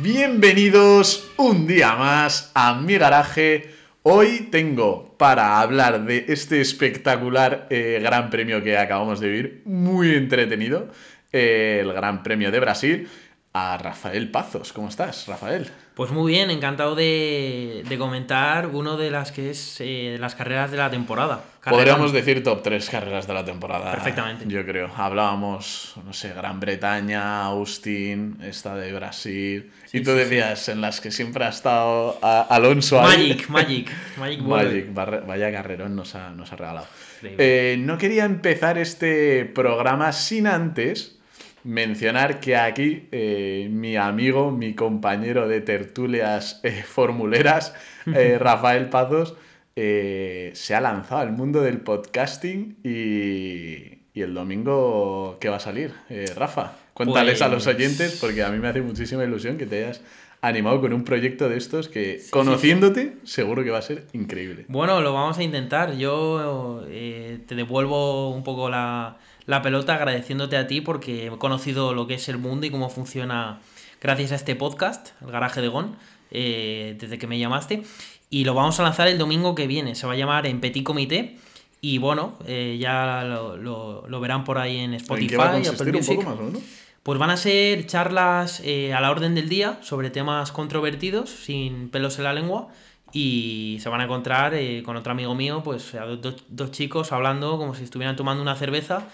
Bienvenidos un día más a mi garaje. Hoy tengo para hablar de este espectacular eh, Gran Premio que acabamos de vivir, muy entretenido, eh, el Gran Premio de Brasil, a Rafael Pazos. ¿Cómo estás, Rafael? Pues muy bien, encantado de, de comentar uno de las que es eh, las carreras de la temporada. Podríamos decir top 3 carreras de la temporada. Perfectamente. Yo creo. Hablábamos, no sé, Gran Bretaña, Austin, esta de Brasil. y tú decías en las que siempre ha estado a- Alonso ahí. Magic, Magic, Magic. Magic, vaya carrerón nos ha, nos ha regalado. Eh, no quería empezar este programa sin antes mencionar que aquí eh, mi amigo, mi compañero de tertulias eh, formuleras, eh, Rafael Pazos, se ha lanzado al mundo del podcasting y, y el domingo, ¿qué va a salir? Rafa, cuéntales a los Pues- oyentes porque a mí me hace muchísima ilusión que te hayas animado con un proyecto de estos que, conociéndote, seguro que va a ser increíble. Bueno, lo vamos a intentar. Yo te devuelvo un poco la, la pelota agradeciéndote a ti porque he conocido lo que es el mundo y cómo funciona gracias a este podcast, el garaje de Gon, eh, desde que me llamaste. Y lo vamos a lanzar el domingo que viene. Se va a llamar En Petit Comité. Y bueno, eh, ya lo, lo- lo verán por ahí en ¿En Spotify, qué va a Apple consistir un Music. poco más o menos? Pues van a ser charlas eh, a la orden del día sobre temas controvertidos, sin pelos en la lengua. Y se van a encontrar eh, con otro amigo mío, pues a dos- dos chicos hablando como si estuvieran tomando una cerveza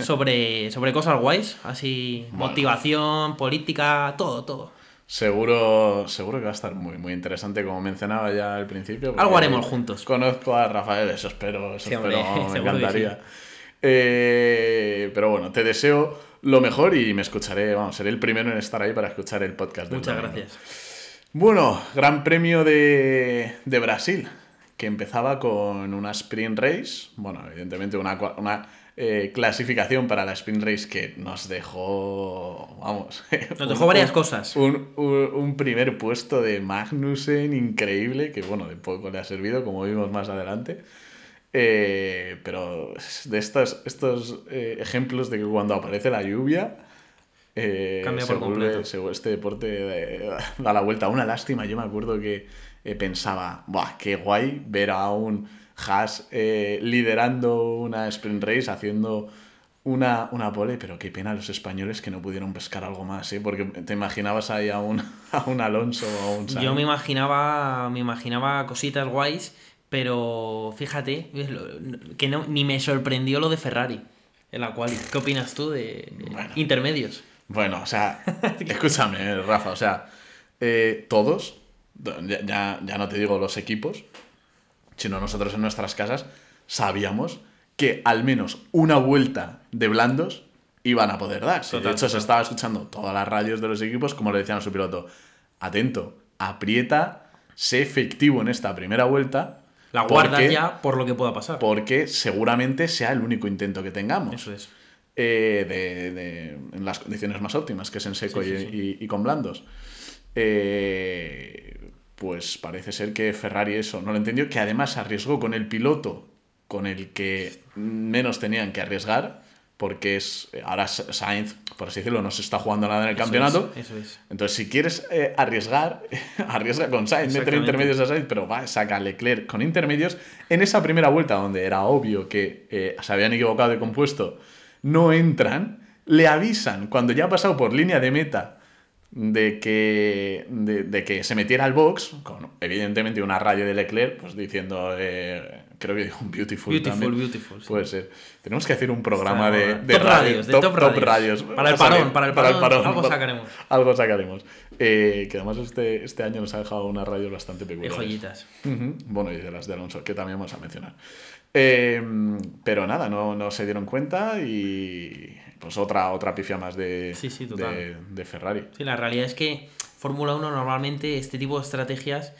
sobre, sobre cosas guays, así Bueno. motivación, política, todo, todo. Seguro, seguro que va a estar muy, muy interesante, como mencionaba ya al principio. Algo haremos juntos. Conozco a Rafael, eso espero, eso Sí, hombre, espero, me encantaría. Eh, pero bueno, te deseo lo mejor y me escucharé, vamos, seré el primero en estar ahí para escuchar el podcast. Muchas gracias. Bueno, Gran Premio de, de Brasil, que empezaba con una sprint race, bueno, evidentemente una eh, clasificación para la sprint race que nos dejó, vamos, Nos dejó varias cosas. Un, un- un primer puesto de Magnussen increíble, que bueno, de poco le ha servido, como vimos más adelante. Eh, pero de estos, estos eh, ejemplos de que cuando aparece la lluvia, eh, Cambia por completo. este deporte da la vuelta. Una lástima, yo me acuerdo que pensaba, Buah, qué guay ver a un Haas eh, liderando una sprint race, haciendo una, una pole, pero qué pena los españoles que no pudieron pescar algo más, ¿eh? porque te imaginabas ahí a un, a un Alonso o a un Sainz. Yo me imaginaba, me imaginaba cositas guays, pero fíjate, que no, ni me sorprendió lo de Ferrari en la cual. ¿Qué opinas tú de Bueno. intermedios? Bueno, o sea, escúchame, Rafa, o sea, eh, todos, ya, ya no te digo los equipos, sino nosotros en nuestras casas, sabíamos que al menos una vuelta de blandos iban a poder dar. Sí, de hecho, se estaba escuchando todas las radios de los equipos, como le decían a su piloto, atento, aprieta, sé efectivo en esta primera vuelta. La porque- ya por lo que pueda pasar. Porque seguramente sea el único intento que tengamos Eso es. eh, de, de- en las condiciones más óptimas, que es en seco Sí, sí, y, sí. y- y con blandos. Eh, pues parece ser que Ferrari eso no lo entendió, que además arriesgó con el piloto con el que menos tenían que arriesgar, porque es ahora Sainz, por así decirlo, no se está jugando nada en el Eso campeonato. es, Eso es. Entonces, si quieres eh, arriesgar, arriesga con Sainz, mete Exactamente. intermedios a Sainz, pero va, saca Leclerc con intermedios. En esa primera vuelta, donde era obvio que eh, se habían equivocado de compuesto, no entran, le avisan cuando ya ha pasado por línea de meta de que, de, de que se metiera al box, con evidentemente una radio de Leclerc, pues diciendo, eh, creo que dijo un beautiful, Beautiful, también. beautiful, sí. Puede ser. Tenemos que hacer un programa Está de, de de Top radio- radios, de top radios. radios. Para el Va a salir, parón, para el parón, algo sacaremos. Algo sacaremos. Eh, que además este, este año nos ha dejado una radio bastante De peculiar. joyitas. Ujú. Bueno, y de las de Alonso, que también vamos a mencionar. Eh, pero nada, no, no se dieron cuenta y pues otra, otra pifia más de, Sí, sí, de, Ferrari. Sí, la realidad es que Fórmula 1 normalmente este tipo de estrategias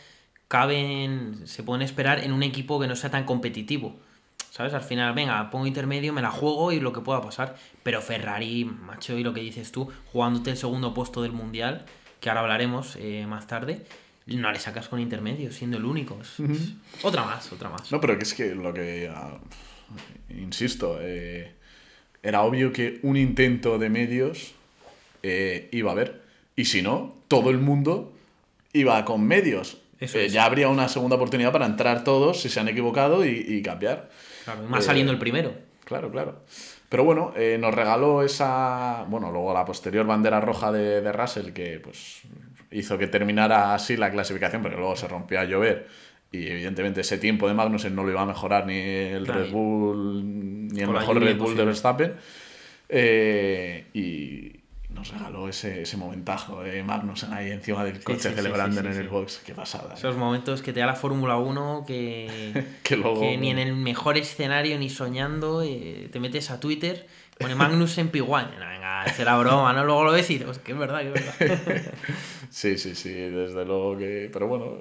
caben, se pueden esperar en un equipo que no sea tan competitivo. ¿Sabes? Al final, venga, pongo intermedio, me la juego y lo que pueda pasar. Pero Ferrari, macho, y lo que dices tú, jugándote el segundo puesto del mundial, que ahora hablaremos eh, más tarde, no le sacas con intermedio, siendo el único. Otra más, otra más. No, pero que es que lo que. ah, insisto, eh, era obvio que un intento de medios eh, iba a haber. Y si no, todo el mundo iba con medios. Eh, ya habría una segunda oportunidad para entrar todos si se han equivocado y, cambiar. Claro, más saliendo el primero. Claro, claro. Pero bueno, nos regaló esa. Bueno, luego la posterior bandera roja de, de Russell, que pues hizo que terminara así la clasificación, pero luego se rompió a llover. Y evidentemente ese tiempo de Magnussen no lo iba a mejorar ni el Red Bull, ni el mejor Red Bull de Verstappen. Eh, y nos regaló ese, ese momentazo de Magnussen ahí encima del coche celebrando en el box. Qué pasada. Esos momentos que te da la Fórmula 1 que, que, ni en el mejor escenario ni soñando eh, te metes a Twitter Pone Magnussen P1. Venga, será broma, ¿no? Luego lo ves y dices, que es verdad, que es verdad. sí, sí, sí, desde luego que. Pero bueno,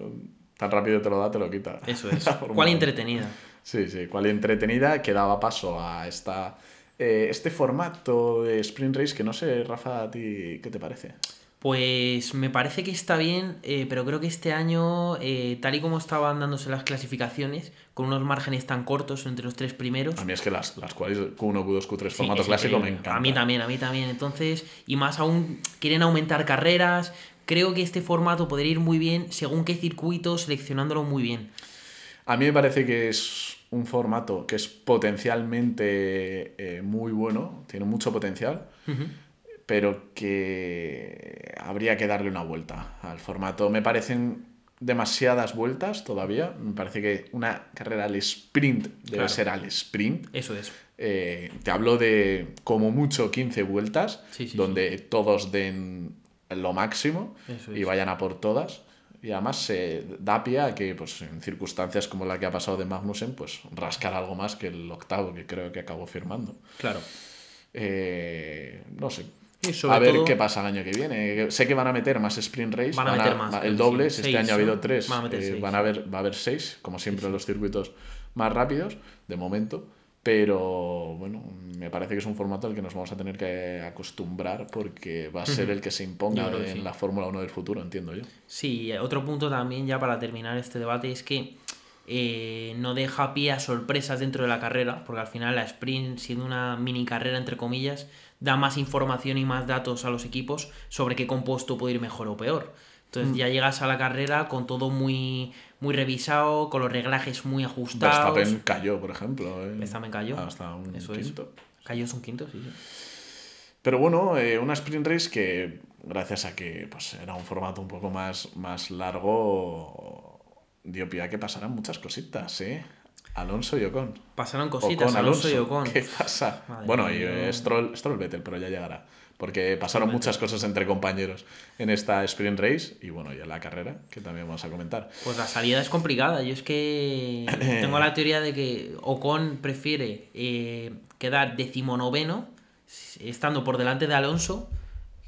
tan rápido te lo da, te lo quita. Eso es. ¿Cuál entretenida? Sí, sí, cuál entretenida que daba paso a esta, eh, este formato de Sprint Race que no sé, Rafa, a ti, ¿qué te parece? Pues me parece que está bien, eh, pero creo que este año, eh, tal y como estaban dándose las clasificaciones, con unos márgenes tan cortos entre los tres primeros. A mí es que las, las cuales Q1, Q2, Q3 formato clásico me encanta. A mí también, a mí también. Entonces, y más aún, quieren aumentar carreras. Creo que este formato podría ir muy bien según qué circuito, seleccionándolo muy bien. A mí me parece que es un formato que es potencialmente eh, muy bueno, tiene mucho potencial pero que habría que darle una vuelta al formato. Me parecen demasiadas vueltas todavía. Me parece que una carrera al sprint debe ser al sprint. Eso es. Eh, te hablo de como mucho 15 vueltas, donde todos den lo máximo y vayan a por todas. Y además se da pie a que, pues, en circunstancias como la que ha pasado de Magnussen, pues rascar algo más que el octavo que creo que acabó firmando. Claro. Eh, no sé, a ver qué pasa el año que viene. Sé que van a meter más sprint race. Van a meter más. El doble, este año ha habido tres. Van a eh, van a haber, va a haber seis, como siempre en los circuitos más rápidos, de momento. Pero bueno, me parece que es un formato al que nos vamos a tener que acostumbrar porque va a ser el que se imponga en la Fórmula 1 del futuro, entiendo yo. Sí, otro punto también ya para terminar este debate es que eh, no deja pie a sorpresas dentro de la carrera, porque al final la sprint, siendo una mini carrera entre comillas, da más información y más datos a los equipos sobre qué compuesto puede ir mejor o peor. Entonces mm. ya llegas a la carrera con todo muy, muy revisado, con los reglajes muy ajustados. Verstappen cayó, por ejemplo. ¿eh? Verstappen cayó. Hasta un quinto. Cayó es un quinto, sí. Pero bueno, eh, una sprint race que, gracias a que pues, era un formato un poco más, más largo, dio pie a que pasaran muchas cositas, ¿eh? Alonso y Ocon. Pasaron cositas, Alonso, y Ocon. ¿Qué pasa? bueno, y eh, Stroll, Stroll Vettel, pero ya llegará. Porque pasaron muchas cosas entre compañeros en esta sprint race y bueno, y en la carrera, que también vamos a comentar. Pues la salida es complicada. Yo es que tengo la teoría de que Ocon prefiere eh, quedar decimonoveno, estando por delante de Alonso,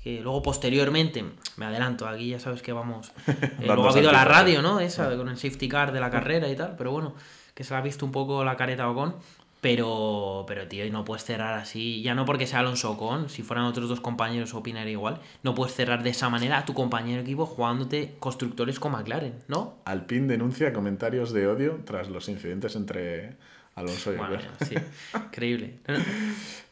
que luego posteriormente, me adelanto, aquí ya sabes que vamos. Eh, luego ha habido la radio, ¿no? Esa, con el safety car de la carrera y tal, pero bueno que se le ha visto un poco la careta Ocon. Pero, pero, tío, no puedes cerrar así. Ya no porque sea Alonso Ocon, si fueran otros dos compañeros opinaría igual. No puedes cerrar de esa manera a tu compañero equipo jugándote constructores con McLaren, ¿no? Alpine denuncia comentarios de odio tras los incidentes entre Alonso y bueno, sí, increíble.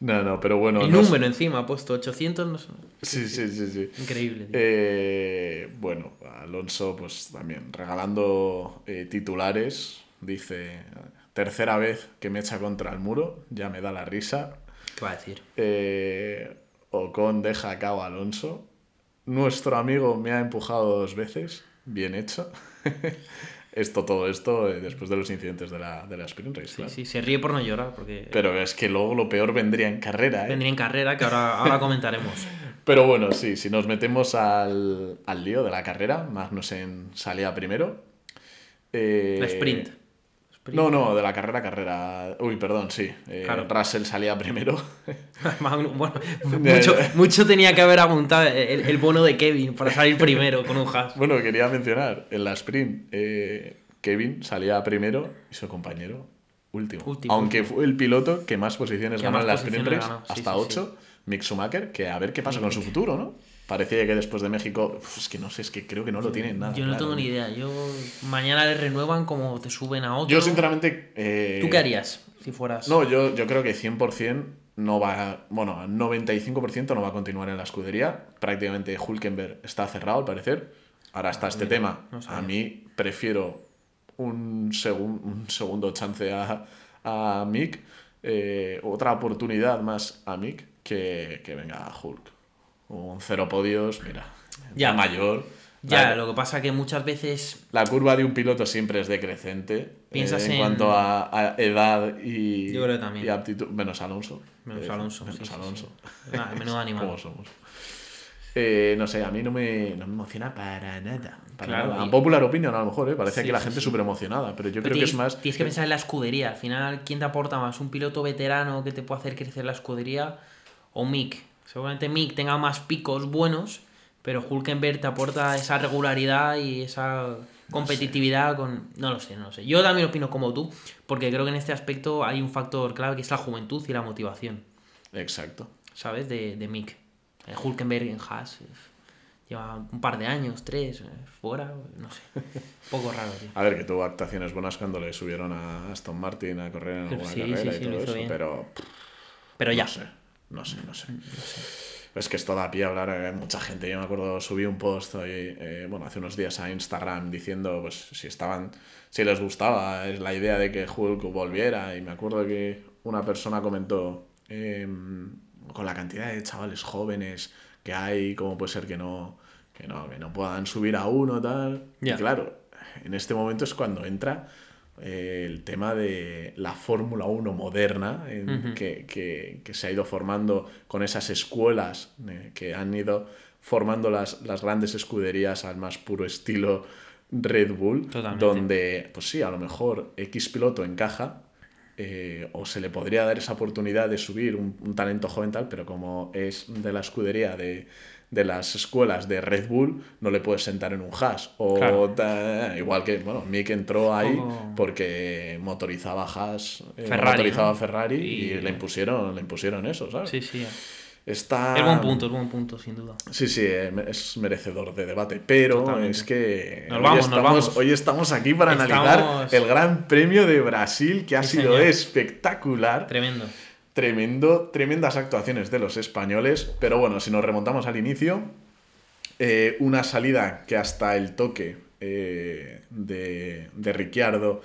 No, no, pero bueno. El número encima ha puesto 800. No sí, sí, sí, sí. Increíble. Eh, bueno, Alonso, pues también regalando eh, titulares Dice, tercera vez que me echa contra el muro, ya me da la risa. ¿Qué va a decir? Eh, Ocon deja a cabo a Alonso. Nuestro amigo me ha empujado dos veces. Bien hecho. esto, todo esto, eh, después de los incidentes de la, de la Sprint Race. Sí, sí, se ríe por no llorar. Porque... Pero es que luego lo peor vendría en carrera. ¿eh? Vendría en carrera, que ahora, ahora comentaremos. Pero bueno, sí, si nos metemos al, al lío de la carrera, Magnussen salía primero. la sprint. No, no, de la carrera a carrera. Uy, perdón, sí. Eh, Russell salía primero. bueno, mucho, tenía que haber apuntado el, bono de Kevin para salir primero con un hash. Bueno, quería mencionar, en la sprint, eh, Kevin salía primero y su compañero último. Aunque fue el piloto que más posiciones ganó en la sprint race, hasta 8, Mick Schumacher, que a ver qué pasa con su futuro, ¿no? Parecía que después de México, es que no sé, es que creo que no lo tienen nada. Yo no tengo ni idea. Yo mañana le renuevan como te suben a otro. Yo sinceramente... Eh, ¿Tú qué harías si fueras? No, yo, yo creo que 100% no va, bueno, al 95% no va a continuar en la escudería. Prácticamente Hulkenberg está cerrado al parecer. Ahora está este tema. a mí prefiero un, un segundo chance a, a Mick, eh, otra oportunidad más a Mick que, que venga a Hulk. Un cero podios, mira, ya mayor. Ya, lo que pasa que muchas veces... La curva de un piloto siempre es decrecente. Piensas eh, en, cuanto a, edad y, y aptitud. Menos Alonso. Menos eh, Alonso. Menos Alonso. menudo animal. ¿Cómo somos? Eh, no sé, a mí no me, no me emociona para nada. Para nada. popular opinion, a lo mejor, ¿eh? parece que la gente súper emocionada, pero yo creo que es más. Tienes que pensar en la escudería. Al final, ¿quién te aporta más? ¿Un piloto veterano que te puede hacer crecer la escudería? ¿O Mick? Seguramente Mick tenga más picos buenos, pero Hulkenberg te aporta esa regularidad y esa competitividad con... No lo sé, no lo sé. Yo también opino como tú, porque creo que en este aspecto hay un factor clave que es la juventud y la motivación. Exacto. ¿Sabes? De, de Mick. Eh, Hulkenberg en Haas lleva un par de años, tres, eh, fuera, no sé. Poco raro, tío. A ver, que tuvo actuaciones buenas cuando le subieron a Aston Martin a correr en alguna carrera y todo eso, pero. Pero ya. No sé, no sé, no sé. Es que esto da pie a hablar hay mucha gente. Yo me acuerdo, subí un post hoy, eh, bueno, hace unos días a Instagram diciendo pues si estaban, si les gustaba es la idea de que Hulk volviera. Y me acuerdo que una persona comentó, em, con la cantidad de chavales jóvenes que hay, ¿cómo puede ser que no, que no, que no puedan subir a uno tal? Y claro, en este momento es cuando entra eh, el tema de la Fórmula 1 moderna, que, que, que, se ha ido formando con esas escuelas eh, que han ido formando las, las, grandes escuderías al más puro estilo Red Bull, donde, pues sí, a lo mejor X piloto encaja, eh, o se le podría dar esa oportunidad de subir un, talento joven tal, pero como es de la escudería de, de, las escuelas de Red Bull, no le puedes sentar en un Haas. O igual que, bueno, Mick entró ahí porque motorizaba Haas, eh, motorizaba Ferrari y, le impusieron, le impusieron eso, ¿sabes? Sí, sí. Está... Es buen punto, es buen punto, sin duda. Sí, sí, eh, es merecedor de debate, pero es que hoy, estamos, hoy estamos aquí para analizar el Gran Premio de Brasil, que ha sido espectacular. Tremendo. Tremendo, tremendas actuaciones de los españoles, pero bueno, si nos remontamos al inicio, eh, una salida que hasta el toque eh, de, de Ricciardo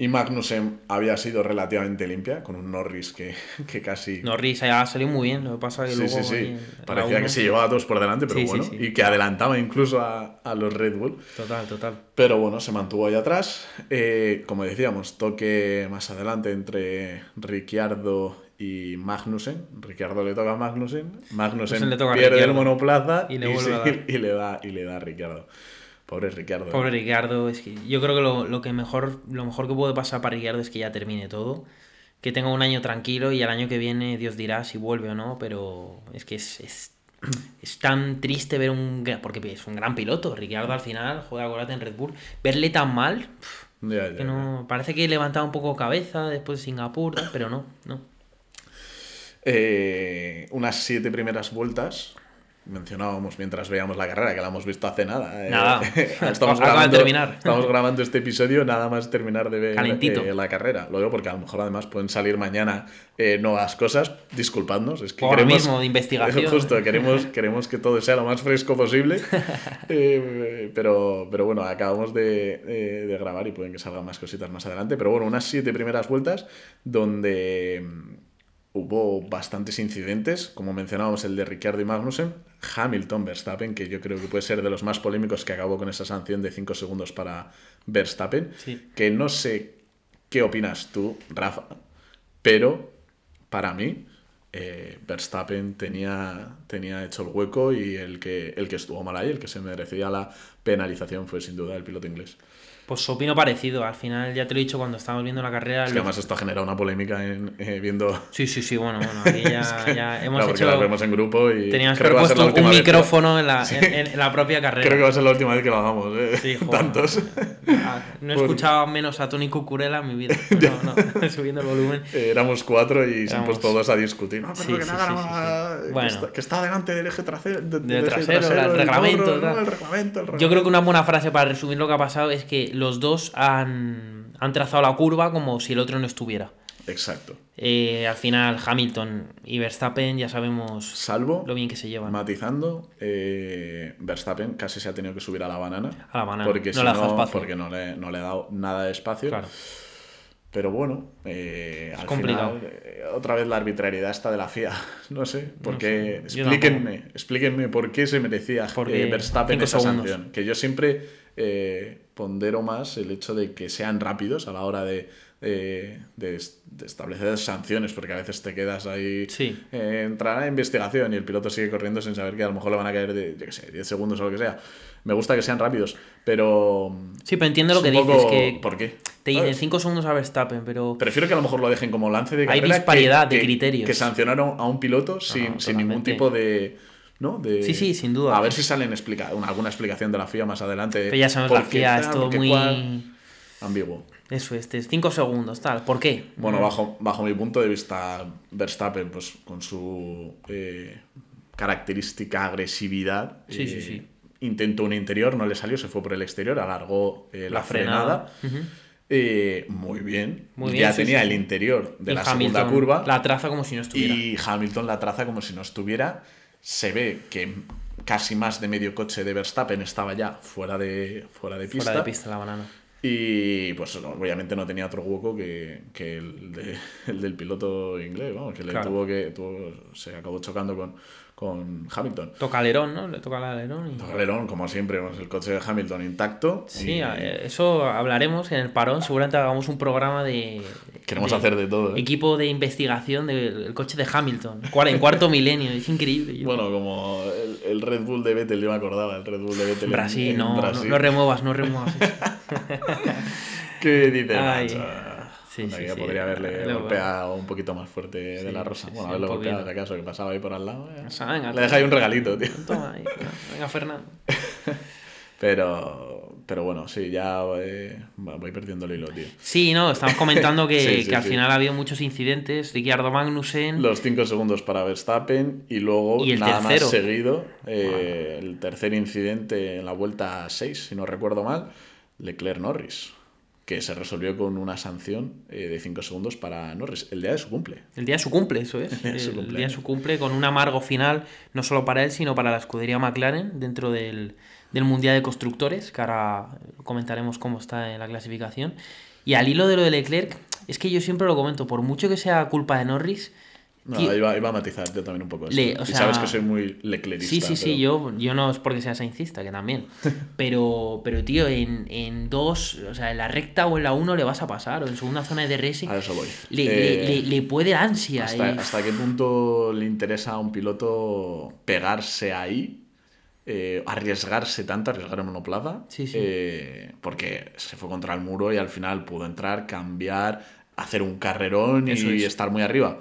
y Magnussen había sido relativamente limpia, con un Norris que, que casi... Norris ha salido muy bien, lo que pasa es que sí, luego... Sí, sí, Parecía que se llevaba a todos por delante, pero bueno, y que adelantaba incluso a, a, los Red Bull. Total, total. Pero bueno, se mantuvo ahí atrás. Eh, como decíamos, toque más adelante entre Ricciardo y Magnussen. Ricciardo le toca a Magnussen. Magnussen pierde el monoplaza y le, y, le da, y le da a Ricciardo. Pobre Ricardo. Pobre Ricardo, es que yo creo que lo, que mejor, lo mejor que puede pasar para Ricardo es que ya termine todo. Que tenga un año tranquilo y al año que viene Dios dirá si vuelve o no, pero es que es, es, tan triste ver un... Porque es un gran piloto, Ricardo al final juega golate en Red Bull. Verle tan mal, que no, parece que levantaba un poco cabeza después de Singapur, pero no, no. Eh, unas siete primeras vueltas mencionábamos mientras veíamos la carrera, que la hemos visto hace nada. Eh, nada, estamos, grabando, terminar. estamos grabando este episodio nada más terminar de ver eh, la carrera. Lo digo porque a lo mejor además pueden salir mañana eh, nuevas cosas. Disculpadnos, es que Ahora queremos... mismo de investigación. Justo, queremos, queremos que todo sea lo más fresco posible. pero, pero bueno, acabamos de, de grabar y pueden que salgan más cositas más adelante. Pero bueno, unas siete primeras vueltas donde hubo bastantes incidentes, como mencionábamos el de Ricciardo y Magnussen, Hamilton, Verstappen, que yo creo que puede ser de los más polémicos que acabó con esa sanción de 5 segundos para Verstappen, que no sé qué opinas tú, Rafa, pero para mí eh, Verstappen tenía, tenía hecho el hueco y el que, el que estuvo mal ahí, el que se merecía la penalización fue sin duda el piloto inglés. Pues opino parecido. Al final, ya te lo he dicho cuando estábamos viendo la carrera. Es que además esto ha generado una polémica en, eh, viendo. Sí, sí, sí, bueno, bueno. Aquí ya, hemos claro, hecho. La vemos en grupo y. Teníamos que haber puesto un micrófono en, la, en, la, propia carrera. Creo que va a ser la última vez que lo hagamos, ¿eh? Sí, Tantos. No he escuchado menos a Tony Cucurella en mi vida. No, no, subiendo el volumen. Eh, éramos cuatro y se han puesto todos a discutir. No, pero que nada, sí, bueno. que, está, delante del eje trasero. del trasero, el, reglamento, el reglamento. Yo creo que una buena frase para resumir lo que ha pasado es que los dos han, han trazado la curva como si el otro no estuviera. Exacto. Eh, al final, Hamilton y Verstappen ya sabemos Salvo, lo bien que se llevan. matizando, eh, Verstappen casi se ha tenido que subir a la banana. A la banana. Porque, No si le no, espacio. porque no le, no le ha dado nada de espacio. Claro. Pero bueno, eh, al complicado. final, eh, otra vez la arbitrariedad está de la FIA. No sé, porque sé, explíquenme, explíquenme por qué se merecía Verstappen esa segundos. sanción. Que yo siempre pondero más el hecho de que sean rápidos a la hora de, de- de es- de establecer sanciones, porque a veces te quedas ahí, Sí. eh, entrará a investigación y el piloto sigue corriendo sin saber que a lo mejor le van a caer de, yo qué sé, 10 segundos o lo que sea. Me gusta que sean rápidos, pero... Sí, pero entiendo lo que dices, poco- que ¿Por qué? te dicen ¿Sabes? 5 segundos a Verstappen, pero Prefiero que a lo mejor lo dejen como lance de Hay carrera. que- disparidad de que- criterios. Que sancionaron a un piloto sin, sin ningún tipo de. ¿No? De, Sí, sí, sin duda. A ver si salen explica, una- alguna explicación de la FIA más adelante. pero ya sabemos la FIA es todo muy... cual. Ambiguo. Eso, este, 5 segundos, tal. ¿Por qué? Bueno, bajo, bajo mi punto de vista, Verstappen, pues con su eh, característica agresividad. Sí, sí, eh, sí. Intentó un interior, no le salió, se fue por el exterior, alargó eh, la, La frenada. Eh, muy bien. Muy bien, ya sí, tenía sí, el interior de Y la Hamilton segunda curva. La traza como si no estuviera. Y Hamilton la traza como si no estuviera. Se ve que casi más de medio coche de Verstappen estaba ya fuera de, fuera de pista. Fuera de pista la banana. Y pues obviamente no tenía otro hueco que, que el, de- el del piloto inglés, vamos, que le Claro. tuvo que. tuvo- se acabó chocando con, con Hamilton. Toca alerón, ¿no? Le toca el alerón y... Alerón, como siempre, el coche de Hamilton intacto. Sí, y eh, eso hablaremos en el parón. Seguramente hagamos un programa de. queremos de hacer de todo. ¿eh? Equipo de investigación del coche de Hamilton. En cuarto milenio. Es increíble. Bueno, como el, el Red Bull de Vettel, yo me acordaba, el Red Bull de Vettel en- Brasil, en no, no- Brasil. no remuevas, no remuevas. eso. ¿Qué dice Ay. macho? Sí, sí, que sí. podría haberle Luego- golpeado un poquito más fuerte de la rosa. bueno, haberle golpeado, si acaso, que pasaba ahí por al lado. eh. O sea, venga, Le ahí un regalito, tío. Toma ahí. Venga, Fernando. Pero, pero bueno, sí, ya eh, voy perdiendo el hilo, tío. Sí, no, estamos comentando que, Sí, sí, que al sí. final ha habido muchos incidentes. Ricciardo Magnussen. Los 5 segundos para Verstappen y luego Y el nada tercero. más seguido, eh, el tercer incidente en la vuelta 6, si no recuerdo mal, Leclerc Norris, que se resolvió con una sanción eh, de 5 segundos para Norris, el día de su cumple. El día de su cumple, eso es. día de su el día de su cumple con un amargo final, no solo para él, sino para la escudería McLaren dentro del, del Mundial de Constructores, que ahora comentaremos cómo está en la clasificación. Y al hilo de lo de Leclerc, es que yo siempre lo comento, por mucho que sea culpa de Norris, No, iba, iba a matizar yo también un poco esto. Le- o y sea- sabes que soy muy leclerista. Sí, sí, sí, pero- yo, yo no es porque sea saincista, que también. Pero, pero tío, en, en dos, o sea, en la recta o en la uno le vas a pasar, o en segunda zona de racing, A eso voy. le, Eh, le- le- puede ansia. hasta, y- hasta qué punto le interesa a un piloto pegarse ahí, eh, arriesgarse tanto, arriesgar en monoplaza, Sí, sí. eh, porque se fue contra el muro y al final pudo entrar, cambiar, hacer un carrerón Eso y es. estar muy arriba.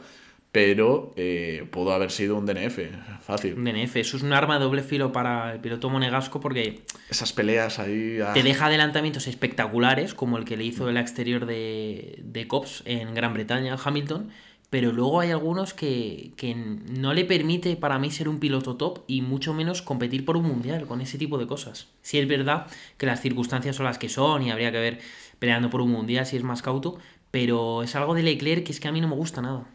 Pero eh, pudo haber sido un DNF, fácil. Un DNF, eso es un arma de doble filo para el piloto monegasco porque Esas peleas ahí... ah, te deja adelantamientos espectaculares, como el que le hizo el exterior de, de Cops en Gran Bretaña, Hamilton, pero luego hay algunos que, que no le permite para mí ser un piloto top y mucho menos competir por un mundial con ese tipo de cosas. Si es verdad que las circunstancias son las que son y habría que ver peleando por un mundial si es más cauto, pero es algo de Leclerc que es que a mí no me gusta nada.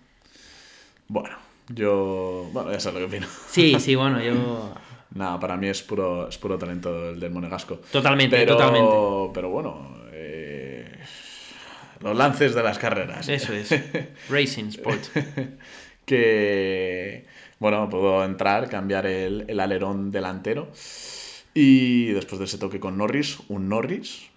Bueno, yo... Bueno, ya sabes lo que opino. Sí, sí, bueno, yo... Nada, para mí es puro, es puro talento el del Monegasco. Totalmente, pero, totalmente. Pero bueno, eh, los lances de las carreras. Eso es. Racing Sport. que, bueno, pudo entrar, cambiar el, el alerón delantero. Y después de ese toque con Norris, un Norris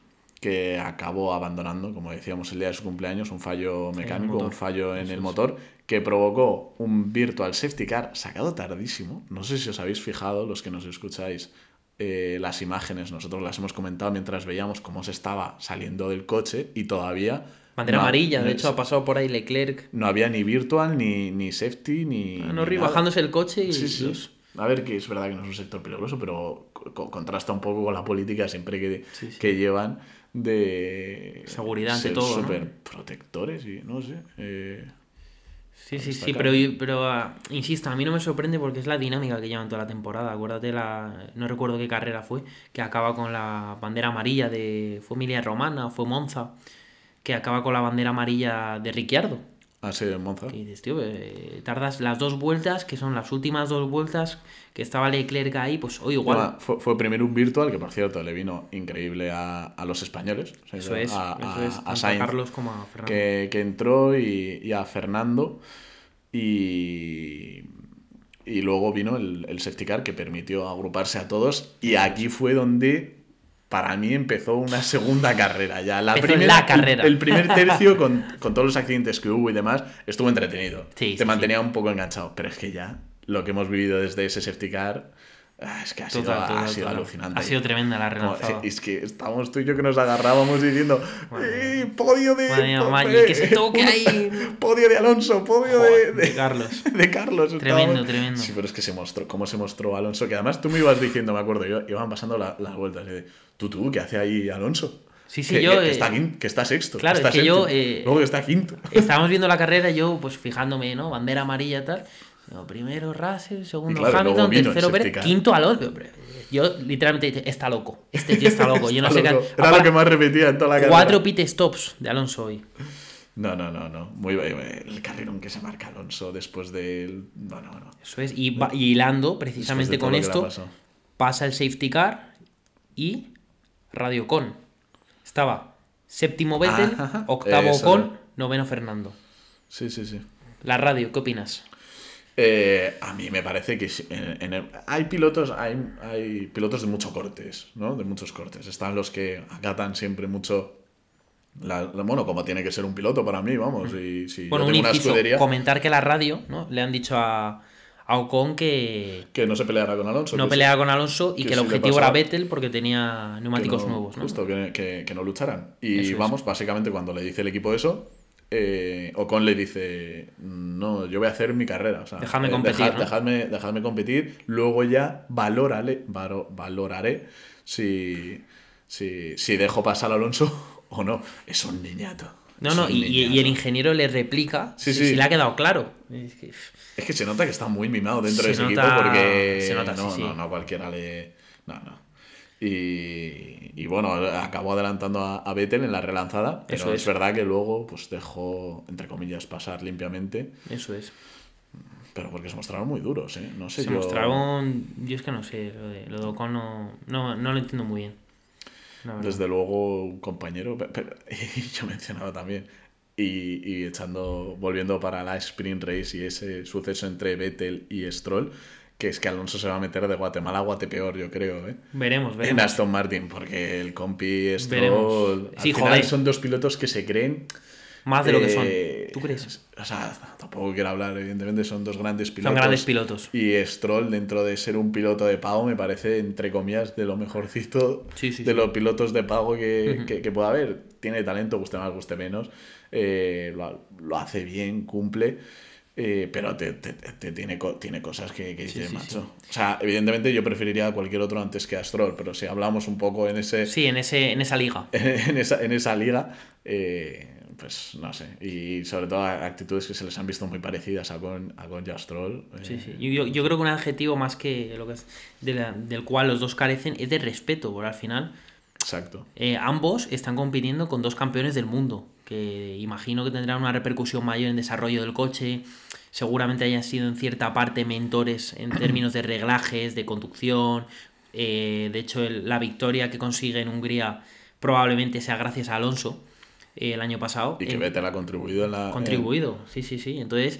que acabó abandonando, como decíamos, el día de su cumpleaños, un fallo mecánico, un fallo en Eso el motor, que provocó un virtual safety car sacado tardísimo. No sé si os habéis fijado, los que nos escucháis, eh, las imágenes, nosotros las hemos comentado mientras veíamos cómo se estaba saliendo del coche y todavía... Bandera no- amarilla, no de es- hecho ha pasado por ahí Leclerc. no había ni virtual, ni, ni safety, ni. Ah, ni Norris nada. bajándose el coche y. Sí, sí. Dios. A ver, que es verdad que no es un sector peligroso, pero co- contrasta un poco con la política siempre que, Sí, sí. que llevan de. Seguridad ante todo, ¿no? súper protectores y no sé. eh, Sí, sí, sí, pero, pero ah, insisto, a mí no me sorprende porque es la dinámica que llevan toda la temporada. Acuérdate, la, no recuerdo qué carrera fue, que acaba con la bandera amarilla de. ¿Fue Emilia Romana fue Monza? Que acaba con la bandera amarilla de Ricciardo. Ah, sí, en Monza. Y dices, tío, eh, tardas las dos vueltas, que son las últimas dos vueltas que estaba Leclerc ahí, pues hoy igual. Fue, fue primero un virtual que, por cierto, le vino increíble a, a los españoles. O sea, Eso es, a, eso es, a tanto a Carlos como a Fernando. que, que entró y, y a Fernando. Y, y luego vino el, el safety car que permitió agruparse a todos. Y aquí fue donde, para mí, empezó una segunda carrera. Ya la primera, la carrera. El, el primer tercio, con, con todos los accidentes que hubo y demás, estuvo entretenido. Sí, Te sí, mantenía un poco enganchado. Pero es que ya, lo que hemos vivido desde ese safety car. ah, Es que ha sido, Total, ha total, sido total. alucinante. Ha sido tremenda la relanzada. Es que estábamos tú y yo que nos agarrábamos diciendo ¡Eh, podio de, Madre Maggi, que se toque ahí. podio de Alonso podio Joder, de, de- de Carlos. de Carlos Tremendo, estábamos- tremendo. sí pero es que se mostró cómo se mostró Alonso que además tú me ibas diciendo me acuerdo yo iban pasando la- las vueltas y de, tú tú qué hace ahí Alonso Sí, sí, que, yo, que- eh, está que está sexto claro, está es que yo, séptimo, eh, luego que está quinto Estábamos viendo la carrera, yo pues fijándome, ¿no? Bandera amarilla y tal. Digo, primero Russell, segundo claro, Hamilton, tercero Pérez, quinto Alonso. Yo literalmente dije, está loco. Este tío está loco. Yo no sé qué. Era lo que más repetía en toda la carrera Cuatro pit stops de Alonso hoy. no no no no muy bien el carrerón que se marca Alonso después del no no no Eso es. Y, va- y hilando precisamente de con esto, pasa el safety car y Radio Con. Estaba séptimo Vettel, Ajá, octavo eso. Con, noveno Fernando. sí sí sí La radio, ¿qué opinas? Eh, a mí me parece que sí, en- en el- hay pilotos, hay, hay pilotos de muchos cortes, ¿no? De muchos cortes. Están los que acatan siempre mucho. La, la- bueno, como tiene que ser un piloto para mí, vamos. Y si Bueno, yo un una inciso, escudería comentar que la radio, ¿no? Le han dicho a Ocon que que no se peleará con Alonso. no que peleaba con Alonso y que que el objetivo era. Vettel porque tenía que neumáticos no- nuevos, ¿no? Justo, que, que- no lucharan. Y Eso vamos, básicamente cuando le dice el equipo eso, eh, Ocon le dice, no, yo voy a hacer mi carrera. O sea, Dejadme eh, competir, ¿no? dejadme, dejadme competir, luego ya valórale, varo- valoraré si, si, si dejo pasar a Alonso o no. Es un niñato. No, no, y, el ingeniero le replica Sí, si, sí. si le ha quedado claro. Es que, Es que se nota que está muy mimado dentro Se de ese nota- equipo porque se nota, no, sí. no, no cualquiera le. No, no. Y, y bueno, acabó adelantando a, a Vettel en la relanzada, pero Eso es. es. verdad que luego pues dejó, entre comillas, pasar limpiamente, eso es. pero porque se mostraron muy duros, ¿eh? No sé Se yo. mostraron. Yo es que no sé, lo de, lo de Ocon no, no, no lo entiendo muy bien. Desde luego, un compañero, pe- pero- y yo mencionaba también, y, y echando, volviendo para la sprint race y ese suceso entre Vettel y Stroll, que es que Alonso se va a meter de Guatemala a Guatepeor, yo creo, ¿eh? Veremos, En veremos. Aston Martin, porque el compi Stroll. Veremos. Al final joder. son dos pilotos que se creen. Más de lo que eh, son. ¿Tú crees? O sea, tampoco quiero hablar, evidentemente, son dos grandes pilotos. Son grandes pilotos. Y Stroll, dentro de ser un piloto de pago, me parece, entre comillas, de lo mejorcito Sí, sí, de sí. los pilotos de pago que, Ujú. que, que pueda haber. Tiene talento, guste más, guste menos. eh, lo, lo hace bien, cumple. Eh, pero te, te- te- tiene, co- tiene cosas que, que Sí, dices, sí, macho. O sea, evidentemente yo preferiría a cualquier otro antes que a Stroll, pero si hablamos un poco en ese Sí, en, ese, en esa liga. en esa, en esa liga, eh, pues no sé. Y sobre todo actitudes que se les han visto muy parecidas a con, a con Jastrol. eh, Sí, sí. Yo, yo- creo que un adjetivo más que lo que es de la- del cual los dos carecen es de respeto, porque al final Exacto. ambos están compitiendo con dos campeones del mundo, que imagino que tendrán una repercusión mayor en desarrollo del coche, seguramente hayan sido en cierta parte mentores en términos de reglajes, de conducción, eh, de hecho el- la victoria que consigue en Hungría probablemente sea gracias a Alonso eh, el año pasado. Y que En- Vettel ha contribuido en la. contribuido, sí, sí, sí. Entonces,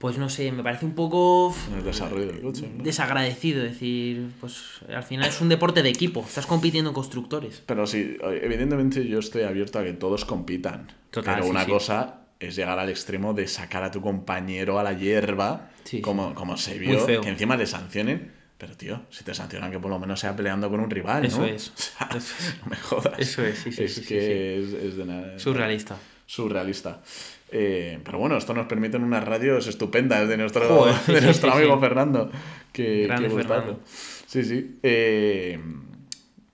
pues no sé, me parece un poco En el desarrollo del coche. ¿no? desagradecido decir, pues al final es un deporte de equipo, estás compitiendo en constructores. Pero sí, evidentemente yo estoy abierto a que todos compitan. Total, pero sí, una sí. cosa es llegar al extremo de sacar a tu compañero a la hierba, Sí, como, como se vio, que encima le sancionen. Pero tío, si te sancionan que por lo menos sea peleando con un rival, Eso ¿no? es, O sea, eso es. no me jodas. Eso es, sí, sí, Es que Es, es de nada. Surrealista. surrealista. Eh, pero bueno, esto nos permite unas radios estupendas de nuestro, Joder, sí, de sí, nuestro sí, amigo. Fernando. Que, Grande que. Fernando. Sí, sí. Eh,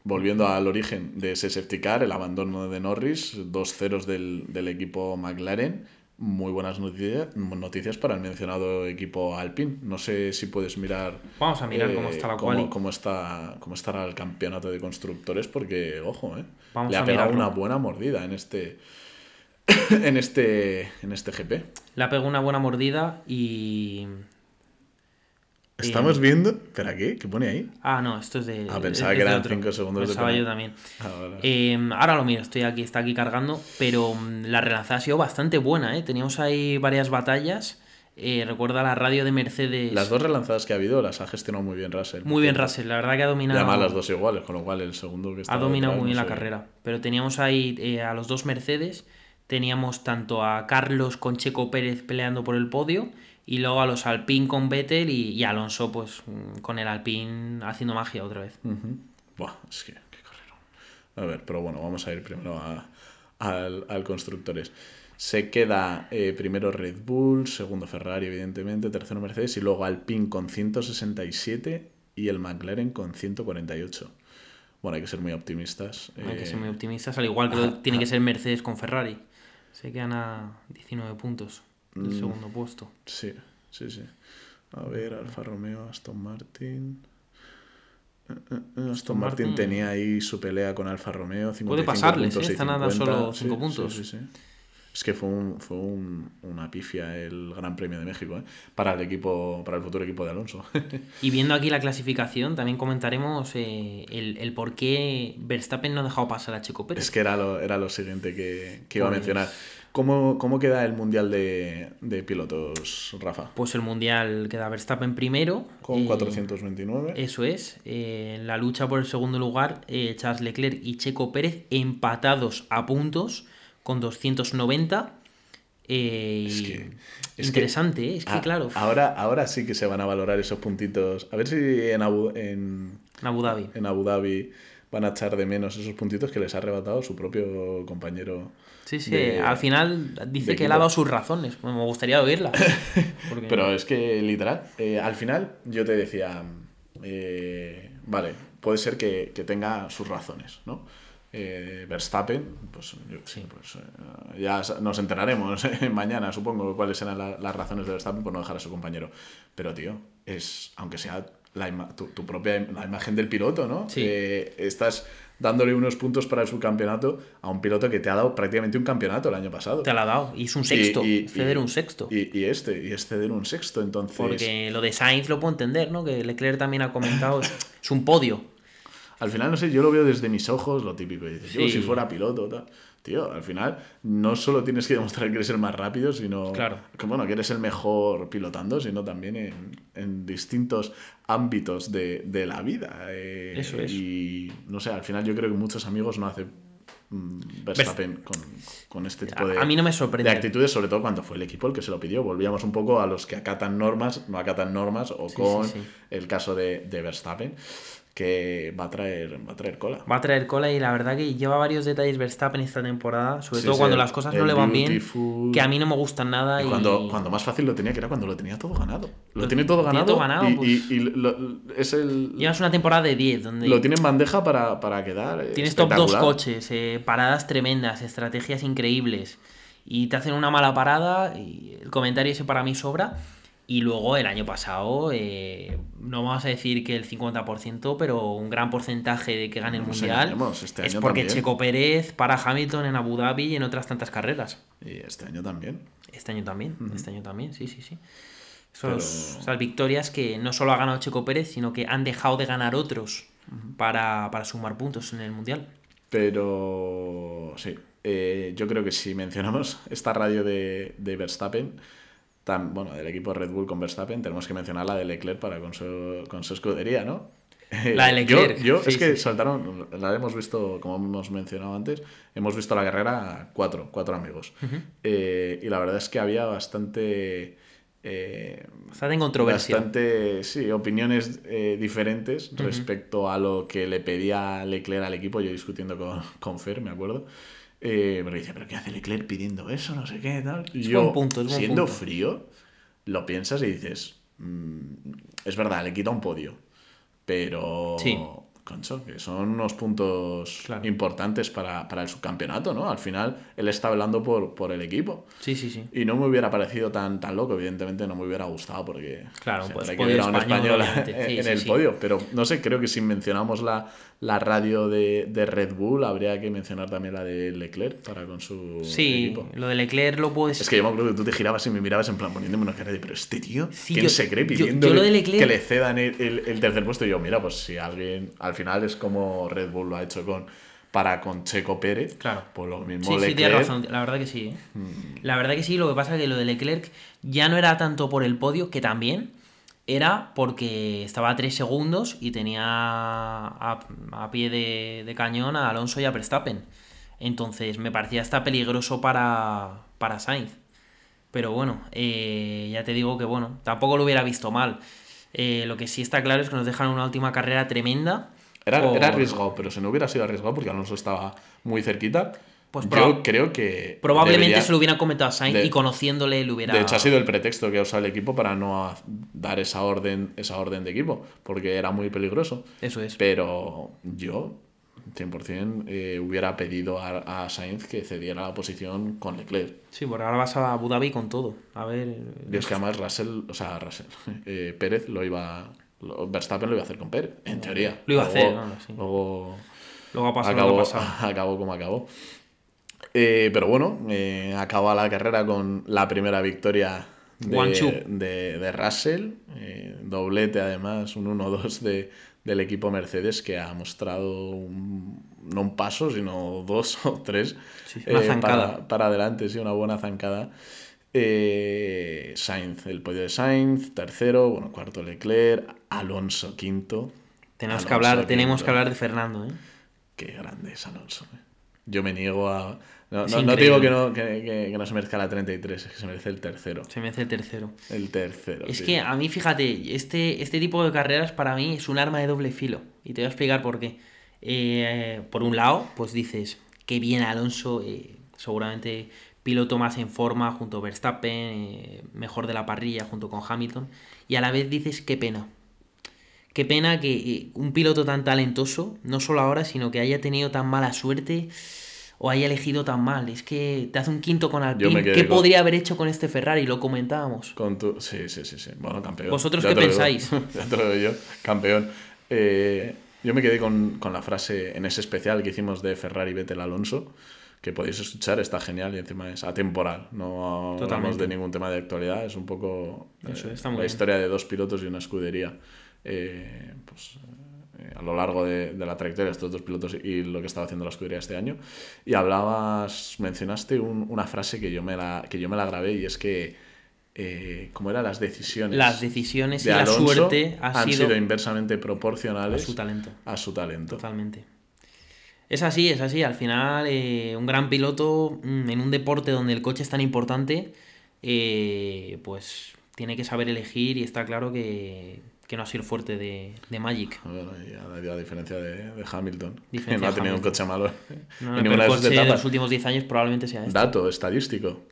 volviendo al origen de ese safety car, el abandono de Norris, dos ceros del, del equipo McLaren. Muy buenas noticias, noticias para el mencionado equipo Alpine. No sé si puedes mirar. eh, Vamos a mirar cómo está la cómo, cómo está, cómo estará el campeonato de constructores, porque, ojo, eh, Vamos le ha pegado mirarlo. una buena mordida en este, en este, en este GP. La pegó una buena mordida y... Estamos viendo... ¿Espera qué? ¿Qué pone ahí? Ah, no, esto es de... Ah, pensaba es que eran otro. 5 segundos Pensaba de yo también. Ahora. Eh, ahora lo miro, estoy aquí, está aquí cargando, pero mm, la relanzada ha sido bastante buena, ¿eh? Teníamos ahí varias batallas. Eh, recuerda la radio de Mercedes. Las dos relanzadas que ha habido las ha gestionado muy bien Russell. Muy bien Russell, la verdad que ha Y dominado. además las dos iguales, con lo cual el segundo que está ha dominado detrás, muy bien no la sé. carrera. Pero teníamos ahí eh, a los dos Mercedes, teníamos tanto a Carlos con Checo Pérez peleando por el podio y luego a los Alpine con Vettel y, y Alonso pues mm, con el Alpine haciendo magia otra vez. Ujú. Buah, es que qué carrera. A ver, pero bueno, vamos a ir primero a- al, al constructores. Se queda eh, primero Red Bull, segundo Ferrari, evidentemente, tercero Mercedes y luego Alpine con 167 y el McLaren con 148. Bueno, hay que ser muy optimistas. Hay que eh, ser muy optimistas, al igual que tiene que ser Mercedes con Ferrari. Se quedan a 19 puntos del Mm. segundo puesto. Sí, sí, sí. A ver, Alfa Romeo, Aston Martin. Eh, eh, eh, Aston, Martin, Martin. tenía ahí su pelea con Alfa Romeo. 55 pasarles, puntos ¿eh? Están a 50. solo Sí, cinco sí, puntos. Sí, sí, Es que fue, un, fue un- una pifia el Gran Premio de México ¿eh? para el equipo, para el futuro equipo de Alonso. Y viendo aquí la clasificación, también comentaremos eh, el, el por qué Verstappen no ha dejado pasar a Checo Pérez. es que era lo, era lo siguiente que, que iba a mencionar. ¿Cómo, ¿Cómo queda el mundial de, de pilotos, Rafa? Pues el Mundial queda Verstappen primero. Con eh, 429. Eso es. eh, en la lucha por el segundo lugar, eh, Charles Leclerc y Checo Pérez empatados a puntos con 290. eh, Es que- es que- interesante, ¿eh? es que claro, Ahora, ahora sí que se van a valorar esos puntitos. A ver si en Abu, en, en Abu Dhabi. en Abu Dhabi van a echar de menos esos puntitos que les ha arrebatado su propio compañero. Sí, sí, de- al final dice que él ha dado sus razones. Pues me gustaría oírlas. porque- Pero es que, literal, eh, al final yo te decía, eh, vale, puede ser que, que tenga sus razones, ¿no? Eh, Verstappen, pues, yo sé, pues eh, ya nos enteraremos eh, mañana, supongo, cuáles serán la- las razones de Verstappen por no dejar a su compañero. Pero, tío, es, aunque sea la ima- tu, tu propia im- la imagen del piloto, ¿no? Sí. Eh, estás dándole unos puntos para el subcampeonato a un piloto que te ha dado prácticamente un campeonato el año pasado. Te la ha dado. Y es un sexto. Y- y- ceder y- un sexto. Y, y este, y es ceder un sexto, entonces... Porque lo de Sainz lo puedo entender, ¿no? Que Leclerc también ha comentado. es, es un podio. Al final, no sé, yo lo veo desde mis ojos, lo típico. y Dices, yo si fuera piloto, tal. Tío, al final, no solo tienes que demostrar que eres el más rápido, sino Claro. que, bueno, que eres el mejor pilotando, sino también en, en distintos ámbitos de, de la vida. eh, Eso es. Y, no sé, al final yo creo que muchos amigos no hacen mm, Verstappen con, con este tipo de, a mí no me de sorprende. actitudes, sobre todo cuando fue el equipo el que se lo pidió. Volvíamos un poco a los que acatan normas, no acatan normas, o Sí, con sí, sí. el caso de, de Verstappen, que va a traer, va a traer cola. Va a traer cola y la verdad que lleva varios detalles Verstappen esta temporada, sobre Sí, todo sí, cuando el- las cosas no le van bien, que a mí no me gustan nada. Y Y cuando, cuando más fácil lo tenía, que era cuando lo tenía todo ganado. Lo, Lo tiene todo tiene ganado. todo ganado, y, pues. y- y lo- es el. Llevas una temporada de 10, donde Lo tiene en bandeja para, para quedar. tienes top 2 espectacular. coches, eh, paradas tremendas, estrategias increíbles, y te hacen una mala parada, y el comentario ese para mí sobra. Y luego el año pasado, eh, no vamos a decir que el 50%, pero un gran porcentaje de que gane el No Mundial este es porque también. Checo Pérez para Hamilton en Abu Dhabi y en otras tantas carreras. Y este año también. Este año también, este año también, sí, sí, sí. Pero- Esos- Esas victorias que no solo ha ganado Checo Pérez, sino que han dejado de ganar otros para, para sumar puntos en el Mundial. Pero sí, eh, yo creo que si mencionamos esta radio de, de Verstappen, tan, bueno, del equipo Red Bull con Verstappen, tenemos que mencionar la de Leclerc para con su, con su escudería, ¿no? La de Leclerc, Yo, yo- sí, es que sí. saltaron, la hemos visto, como hemos mencionado antes, hemos visto la carrera cuatro, cuatro amigos. Eh, y la verdad es que había bastante... eh, en controversia. Bastante, sí, opiniones eh, diferentes respecto a lo que le pedía Leclerc al equipo. Yo discutiendo con, con Fer, me acuerdo. Eh, pero dice, ¿pero qué hace Leclerc pidiendo eso? No sé qué, tal. Es yo, buen punto, es buen siendo punto. frío, lo piensas y dices, "Mm, es verdad, le quita un podio. Pero Sí. concho, que son unos puntos importantes para, el subcampeonato, ¿no? Al final, él está hablando por, por el equipo. Sí, sí, sí. Y no me hubiera parecido tan, tan loco, evidentemente no me hubiera gustado porque claro, pues que hubiera un español en, el podio. Pero no sé, creo que si mencionamos la, la radio de, Red Bull, habría que mencionar también la de Leclerc para con su sí, lo de Leclerc lo puedes... Es que yo me acuerdo que tú te girabas y me mirabas en plan poniéndome una cara de, pero este tío, ¿quién se cree pidiendo que le cedan el, el, tercer puesto? Y yo, mira, pues si alguien final es como Red Bull lo ha hecho con para con Checo Pérez. Claro. Pues lo mismo sí, Leclerc. Sí, tienes razón. La verdad que sí. ¿eh? Mm. La verdad que sí. Lo que pasa es que lo de Leclerc ya no era tanto por el podio, que también era porque estaba a 3 segundos y tenía a, pie de, cañón a Alonso y a Verstappen. Entonces me parecía hasta peligroso para, para Sainz. Pero bueno, eh, ya te digo que bueno, tampoco lo hubiera visto mal. Eh, lo que sí está claro es que nos dejan una última carrera tremenda. Era, era arriesgado, pero si no hubiera sido arriesgado porque Alonso estaba muy cerquita, pues yo creo que. Probablemente se lo hubiera comentado a Sainz y conociéndole lo hubiera. De hecho, ha sido el pretexto que ha usado el equipo para no dar esa orden, esa orden de equipo, porque era muy peligroso. Eso es. Pero yo 100% eh, hubiera pedido a, Sainz que cediera la posición con Leclerc. Sí, porque ahora vas a Abu Dhabi con todo. A ver. Y es que además Russell, o sea, Russell, eh, Pérez lo iba. Verstappen lo iba a hacer con Pérez, en teoría. Lo iba a hacer, Luego, luego ha pasado acabó, lo acabó como acabó. Eh, pero bueno, eh, acaba la carrera con la primera victoria de, de, de, Russell. doblete además, un 1-2 de, del equipo Mercedes que ha mostrado no un paso, sino dos o tres una eh, para, para, adelante, sí, una buena zancada. Eh, Sainz, el podio de Sainz, tercero, bueno, cuarto Leclerc, Alonso quinto. Tenemos, que, hablar, tenemos que hablar de Fernando, ¿eh? Qué grande es Alonso. ¿eh? Yo me niego a, no, no, digo que no, que, no se merezca la 33, es que se merece el tercero. Se merece el tercero. El tercero. Es que a mí, fíjate, este, este tipo de carreras para mí es un arma de doble filo. Y te voy a explicar por qué. Eh, por un lado, pues dices, qué bien Alonso, eh, seguramente piloto más en forma junto a Verstappen, eh, mejor de la parrilla junto con Hamilton. Y a la vez dices, qué pena. Qué pena que un piloto tan talentoso, no solo ahora, sino que haya tenido tan mala suerte o haya elegido tan mal. Es que te hace un quinto con Alpine. ¿Qué podría haber hecho con este Ferrari? Lo comentábamos. Con tu... Sí, sí, sí, sí. Bueno, campeón. ¿Vosotros qué pensáis? ya te lo digo yo, campeón. Eh, yo me quedé con, la frase en ese especial que hicimos de Ferrari Vettel Alonso, que podéis escuchar, está genial y encima es atemporal. No hablamos de ningún tema de actualidad, es un poco Eso, eh, la historia de dos pilotos y una escudería. Eh, pues eh, a lo largo de, la trayectoria de estos dos pilotos y lo que estaba haciendo la escudería este año. Y hablabas, mencionaste una frase que yo, me la, que yo me la grabé y es que, eh, ¿cómo eran las decisiones? Las decisiones y la suerte han sido, inversamente proporcionales a su talento. A su talento. Totalmente. Es así, es así. Al final, eh, un gran piloto mm, en un deporte donde el coche es tan importante, pues tiene que saber elegir y está claro que, que no ha sido fuerte de, de Magic. Bueno, y a, diferencia de, de Hamilton, que no ha tenido un coche malo en ninguna de sus etapas. En los últimos 10 años probablemente sea este. Dato estadístico.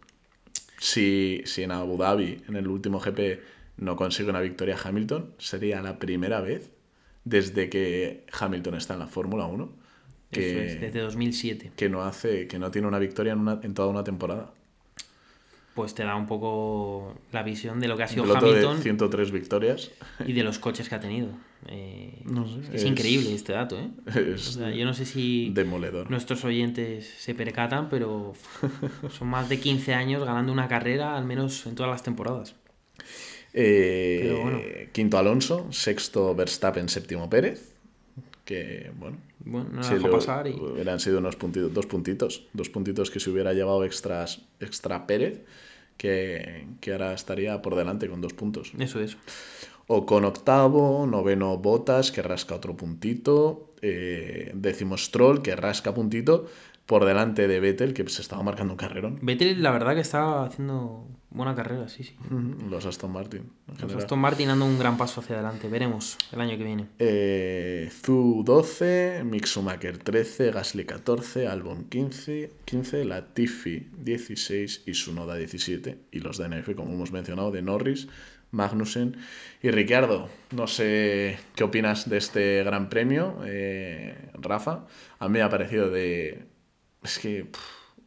Si, si en Abu Dhabi, en el último GP, no consigue una victoria Hamilton, sería la primera vez desde que Hamilton está en la Fórmula 1 que, desde 2007. Que no, hace, que no tiene una victoria en, una, en toda una temporada pues te da un poco la visión de lo que ha sido Hamilton. De 103 victorias. Y de los coches que ha tenido. Eh, es, increíble este dato, ¿eh? yo no sé si demoledor. nuestros oyentes se percatan, pero son más de 15 años ganando una carrera, al menos en todas las temporadas. Eh, quinto Alonso, sexto Verstappen, séptimo Pérez. Que bueno, bueno no dejó pasar. Y... Hubieran sido unos puntitos, dos puntitos, dos puntitos que se hubiera llevado extras, extra Pérez que, ahora estaría por delante con dos puntos. Eso es. O con octavo, noveno Botas, que rasca otro puntito, eh, décimo Stroll, que rasca puntito, por delante de Vettel, que se estaba marcando un carrerón. Vettel, la verdad, que está haciendo buena carrera, sí, sí. Los Aston Martin. Los Aston Martin dando un gran paso hacia adelante. Veremos el año que viene. Eh, Zu 12, Mixumaker 13, Gasly 14, Albon 15, 15, Latifi 16 y Sunoda 17. Y los DNF, como hemos mencionado, de Norris, Magnussen y Ricciardo. No sé qué opinas de este gran premio, eh, Rafa. A mí me ha parecido de es que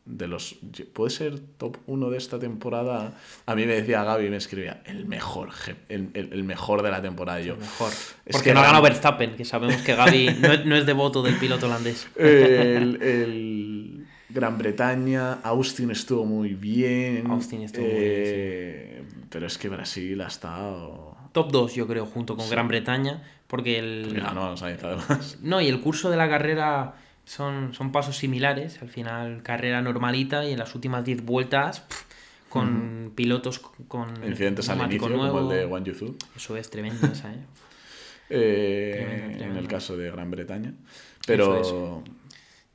de los puede ser top 1 de esta temporada. A mí me decía Gaby, me escribía el mejor, el, mejor de la temporada. Yo, mejor. Porque no ha ganado Verstappen, que sabemos que Gaby no, es devoto del piloto holandés. El, Gran Bretaña, Austin estuvo muy bien. Austin estuvo muy bien. Eh, pero es que Brasil ha estado. Top 2, yo creo, junto con Gran Bretaña. Porque el. No, y el curso de la carrera son, son pasos similares, al final carrera normalita y en las últimas 10 vueltas con pilotos con incidentes al inicio nuevo. como el de Wang Yuzu. Eso es tremendo esa, ¿eh? eh En el caso de Gran Bretaña. Pero...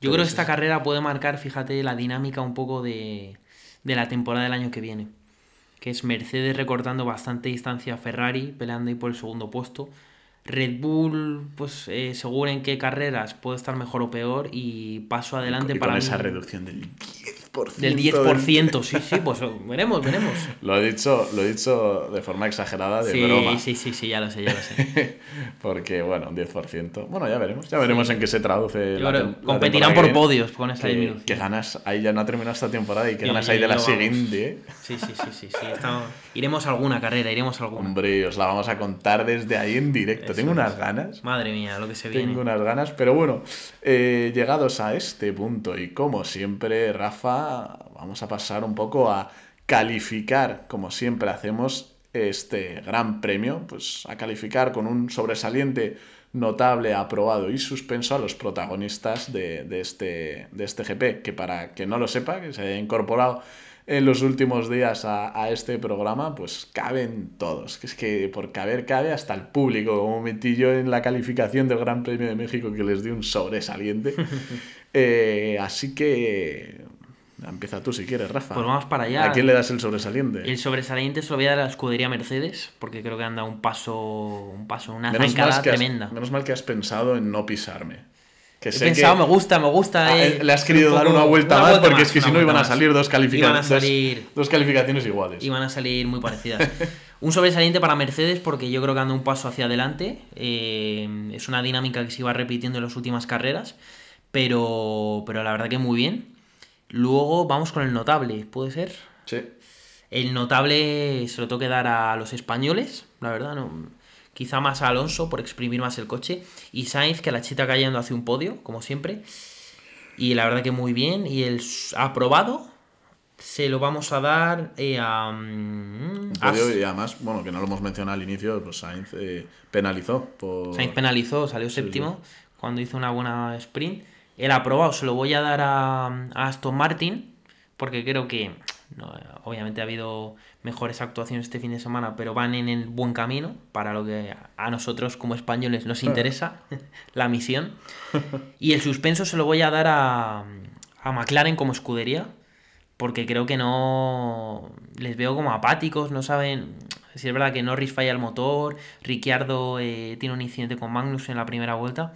Yo creo que esta carrera puede marcar, fíjate, la dinámica un poco de, de la temporada del año que viene. Que es Mercedes recortando bastante distancia a Ferrari, peleando ahí por el segundo puesto. Red Bull, pues eh, seguro en qué carreras puede estar mejor o peor y paso adelante para. esa reducción del 10%. Del 10%, sí, sí, pues veremos, veremos. lo, he dicho, lo he dicho de forma exagerada, de broma. Sí, sí, sí, ya lo sé, ya lo sé. Porque, bueno, un 10%. Bueno, ya veremos, ya veremos en qué se traduce. la, competirán por podios con esa disminución. Que ganas, ahí ya no ha terminado esta temporada y que ganas ahí de la siguiente. ¿eh? Sí, sí, sí, sí. sí Iremos a alguna carrera, iremos a alguna. Hombre, os la vamos a contar desde ahí en directo. Tengo unas ganas. Madre mía, lo que se viene. Tengo unas ganas, pero bueno, eh, llegados a este punto y como siempre, Rafa, vamos a pasar un poco a calificar, como siempre hacemos, este gran premio, pues a calificar con un sobresaliente notable, aprobado y suspenso a los protagonistas de, de, este, de este GP, que para que no lo sepa, que se haya incorporado en los últimos días a, este programa, pues caben todos. Que es que por caber cabe hasta el público, como metí yo en la calificación del Gran Premio de México que les di un sobresaliente. Eh, así que Empieza tú si quieres, Rafa. Pues vamos para allá. ¿A quién le das el sobresaliente? El sobresaliente se lo voy a dar a la escudería Mercedes, porque creo que han dado un paso, un paso, una zancada tremenda. menos mal que has pensado en no pisarme. Que He pensado, me gusta, me gusta. Ah, eh, le has querido dar una vuelta más porque es que si no iban a salir dos calificaciones. Dos, calificaciones iguales. Iban a salir muy parecidas. un sobresaliente para Mercedes porque yo creo que anda un paso hacia adelante. Eh, es una dinámica que se iba repitiendo en las últimas carreras. Pero, pero la verdad que muy bien. Luego vamos con el notable, ¿puede ser? Sí. El notable se lo tengo que dar a los españoles, la verdad, no quizá más a Alonso por exprimir más el coche, y Sainz que la chita cayendo hace un podio, como siempre, y la verdad que muy bien, y el aprobado se lo vamos a dar eh, a... Mm, y además, bueno, que no lo hemos mencionado al inicio, pues Sainz eh, penalizó. Por... Sainz penalizó, salió séptimo cuando hizo una buena sprint. El aprobado se lo voy a dar a, Aston Martin, porque creo que obviamente ha habido mejores actuaciones este fin de semana, pero van en el buen camino para lo que a nosotros como españoles nos interesa, la misión. Y el suspenso se lo voy a dar a, a McLaren como escudería, porque creo que no les veo como apáticos, no saben... Si es verdad que Norris falla el motor, Ricciardo eh, tiene un incidente con Magnus en la primera vuelta,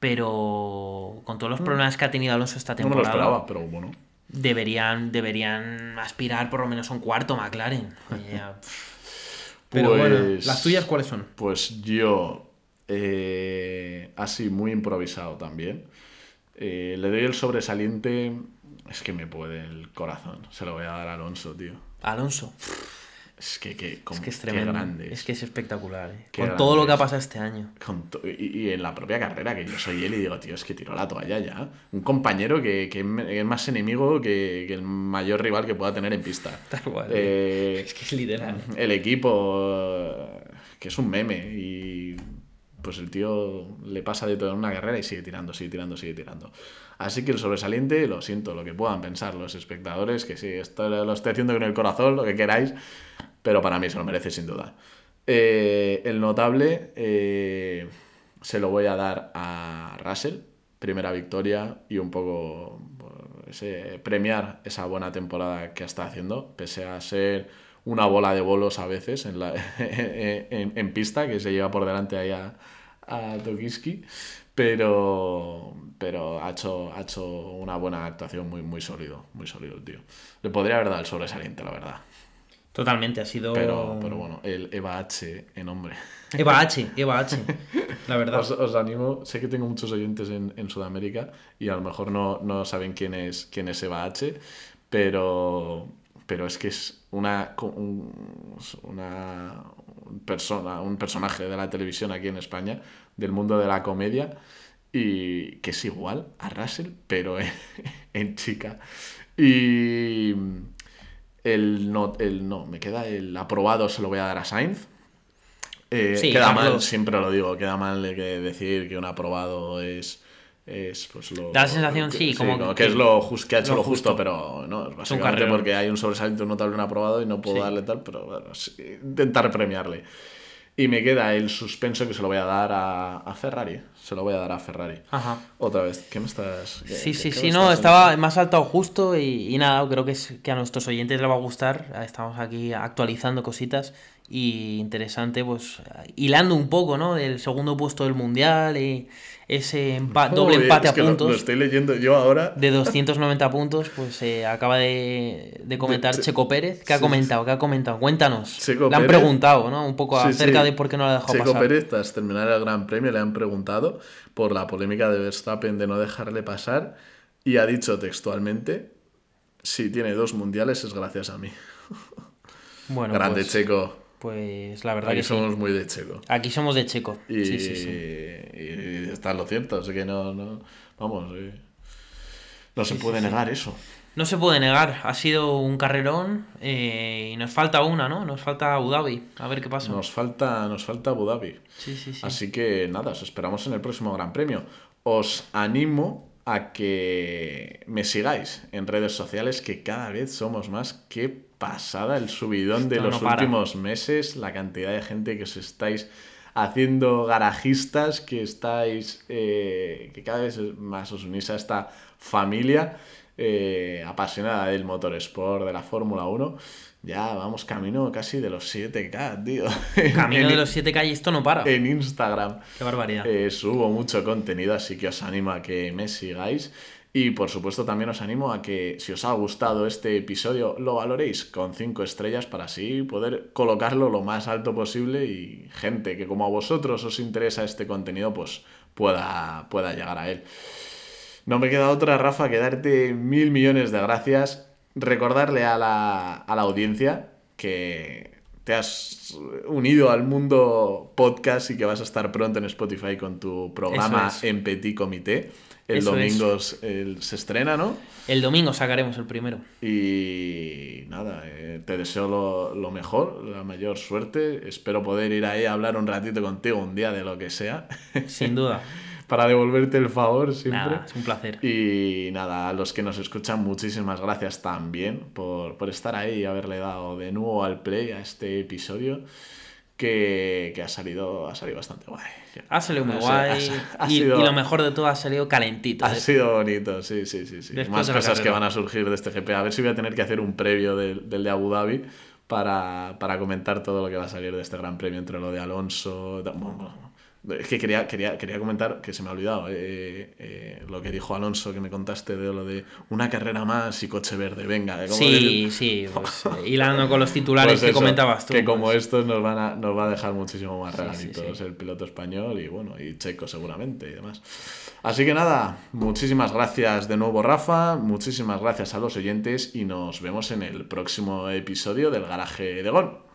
pero con todos los problemas que ha tenido Alonso esta temporada... No me lo esperaba, pero bueno deberían, deberían aspirar por lo menos a un cuarto McLaren. Pero bueno, pues ¿las tuyas cuáles son? Pues yo, eh, así muy improvisado también, eh, le doy el sobresaliente, es que me puede el corazón, se lo voy a dar a Alonso, tío. Alonso. Es que, es, tremendo. grande. Es. que es espectacular. Eh. Con todo lo que ha pasado este año. y, en la propia carrera, que yo soy él y digo, tío, es que tiró la toalla ya. Un compañero que, es más enemigo que, el mayor rival que pueda tener en pista. Tal cual. Eh, es que es literal. El equipo, que es un meme. Y pues el tío le pasa de todo en una carrera y sigue tirando, sigue tirando, sigue tirando. Así que el sobresaliente, lo siento, lo que puedan pensar los espectadores, que sí, esto lo estoy haciendo con el corazón, lo que queráis pero para mí se lo merece sin duda. Eh, el notable eh, se lo voy a dar a Russell, primera victoria y un poco ese, premiar esa buena temporada que está haciendo, pese a ser una bola de bolos a veces en, la, en, pista, que se lleva por delante ahí a, a Tokiski, pero, pero ha, hecho, ha hecho una buena actuación muy, muy sólido, muy sólido el tío. Le podría haber dado el sobresaliente, la verdad. Totalmente, ha sido... Pero, pero bueno, el Eva H en hombre. Eva H, Eva H, la verdad. Os, animo, sé que tengo muchos oyentes en, en Sudamérica y a lo mejor no, no, saben quién es, quién es Eva H, pero, pero es que es una, una persona, un personaje de la televisión aquí en España, del mundo de la comedia, y que es igual a Russell, pero en, chica. Y el no, el no, me queda el aprobado, se lo voy a dar a Sainz. Eh, queda mal, siempre lo digo, queda mal que decir que un aprobado es es pues lo... Da la sensación, sí, como que, es lo que ha hecho lo, justo, pero no, básicamente porque hay un sobresaliente notable en aprobado y no puedo darle tal, pero bueno, intentar premiarle. Y me queda el suspenso que se lo voy a dar a, Ferrari. Se lo voy a dar a Ferrari. Ajá. Otra vez, ¿qué me estás...? sí, sí, sí, no, estaba más alto justo y, y, nada, creo que, es, que a nuestros oyentes les va a gustar. Estamos aquí actualizando cositas y interesante, pues hilando un poco, ¿no? Del segundo puesto del Mundial y ese doble empate a puntos. Lo, estoy leyendo yo ahora. De 290 puntos, pues se acaba de, comentar Checo Pérez. ¿Qué ha comentado? ¿Qué ha comentado? Cuéntanos. le han preguntado, ¿no? Un poco acerca de por qué no la ha dejado Checo Pérez, tras terminar el Gran Premio, le han preguntado por la polémica de Verstappen de no dejarle pasar y ha dicho textualmente: si tiene dos mundiales es gracias a mí. Bueno, Grande pues Checo. Pues la verdad Aquí que somos muy de Checo. Aquí somos de Checo. Y, sí, sí, y está lo cierto, así que no, no vamos, eh, no se puede negar eso. No se puede negar, ha sido un carrerón eh, y nos falta una, ¿no? Nos falta Abu Dhabi, a ver qué pasa. Nos falta, nos falta Abu Dhabi. Sí, sí, sí. Así que nada, os esperamos en el próximo Gran Premio. Os animo a que me sigáis en redes sociales, que cada vez somos más. que pasada el subidón de los últimos meses, la cantidad de gente que os estáis haciendo garajistas, que estáis, eh, que cada vez más os unís a esta familia eh, apasionada del motorsport, de la Fórmula 1. Ya vamos camino casi de los 7K, tío. Camino de los 7K y esto no para. En Instagram. Qué barbaridad. Eh, subo mucho contenido, así que os animo a que me sigáis. Y por supuesto también os animo a que si os ha gustado este episodio lo valoréis con 5 estrellas para así poder colocarlo lo más alto posible y gente que como a vosotros os interesa este contenido pues pueda, pueda llegar a él. No me queda otra, Rafa, que darte mil millones de gracias. Recordarle a la, a la audiencia que te has unido al mundo podcast y que vas a estar pronto en Spotify con tu programa en Petit Comité. El domingo se estrena, ¿no? El domingo sacaremos el primero. Y nada, eh, te deseo lo, mejor, la mayor suerte. Espero poder ir ahí a hablar un ratito contigo un día de lo que sea. Sin duda. Para devolverte el favor siempre. es un placer. Y nada, a los que nos escuchan, muchísimas gracias también por, por estar ahí y haberle dado de nuevo al play a este episodio que, ha, salido, ha salido bastante guay. Ha salido muy guay. y, lo mejor de todo ha salido calentito. Ha sido bonito, sí, sí, sí. sí. Más cosas que van a surgir de este GP. A ver si voy a tener que hacer un previo del, del de Abu Dhabi para, para, comentar todo lo que va a salir de este Gran Premio entre lo de Alonso. Es que quería, quería, quería comentar, que se me ha olvidado, eh, eh, lo que dijo Alonso, que me contaste de lo de una carrera más y coche verde, venga. sí, sí, pues, eh, hilando con los titulares pues que comentabas tú. Que como pues. estos nos, van a, nos va a dejar muchísimo más regalitos el piloto español y bueno, y Checo seguramente y demás. Así que nada, muchísimas gracias de nuevo Rafa, muchísimas gracias a los oyentes y nos vemos en el próximo episodio del Garaje de Gol.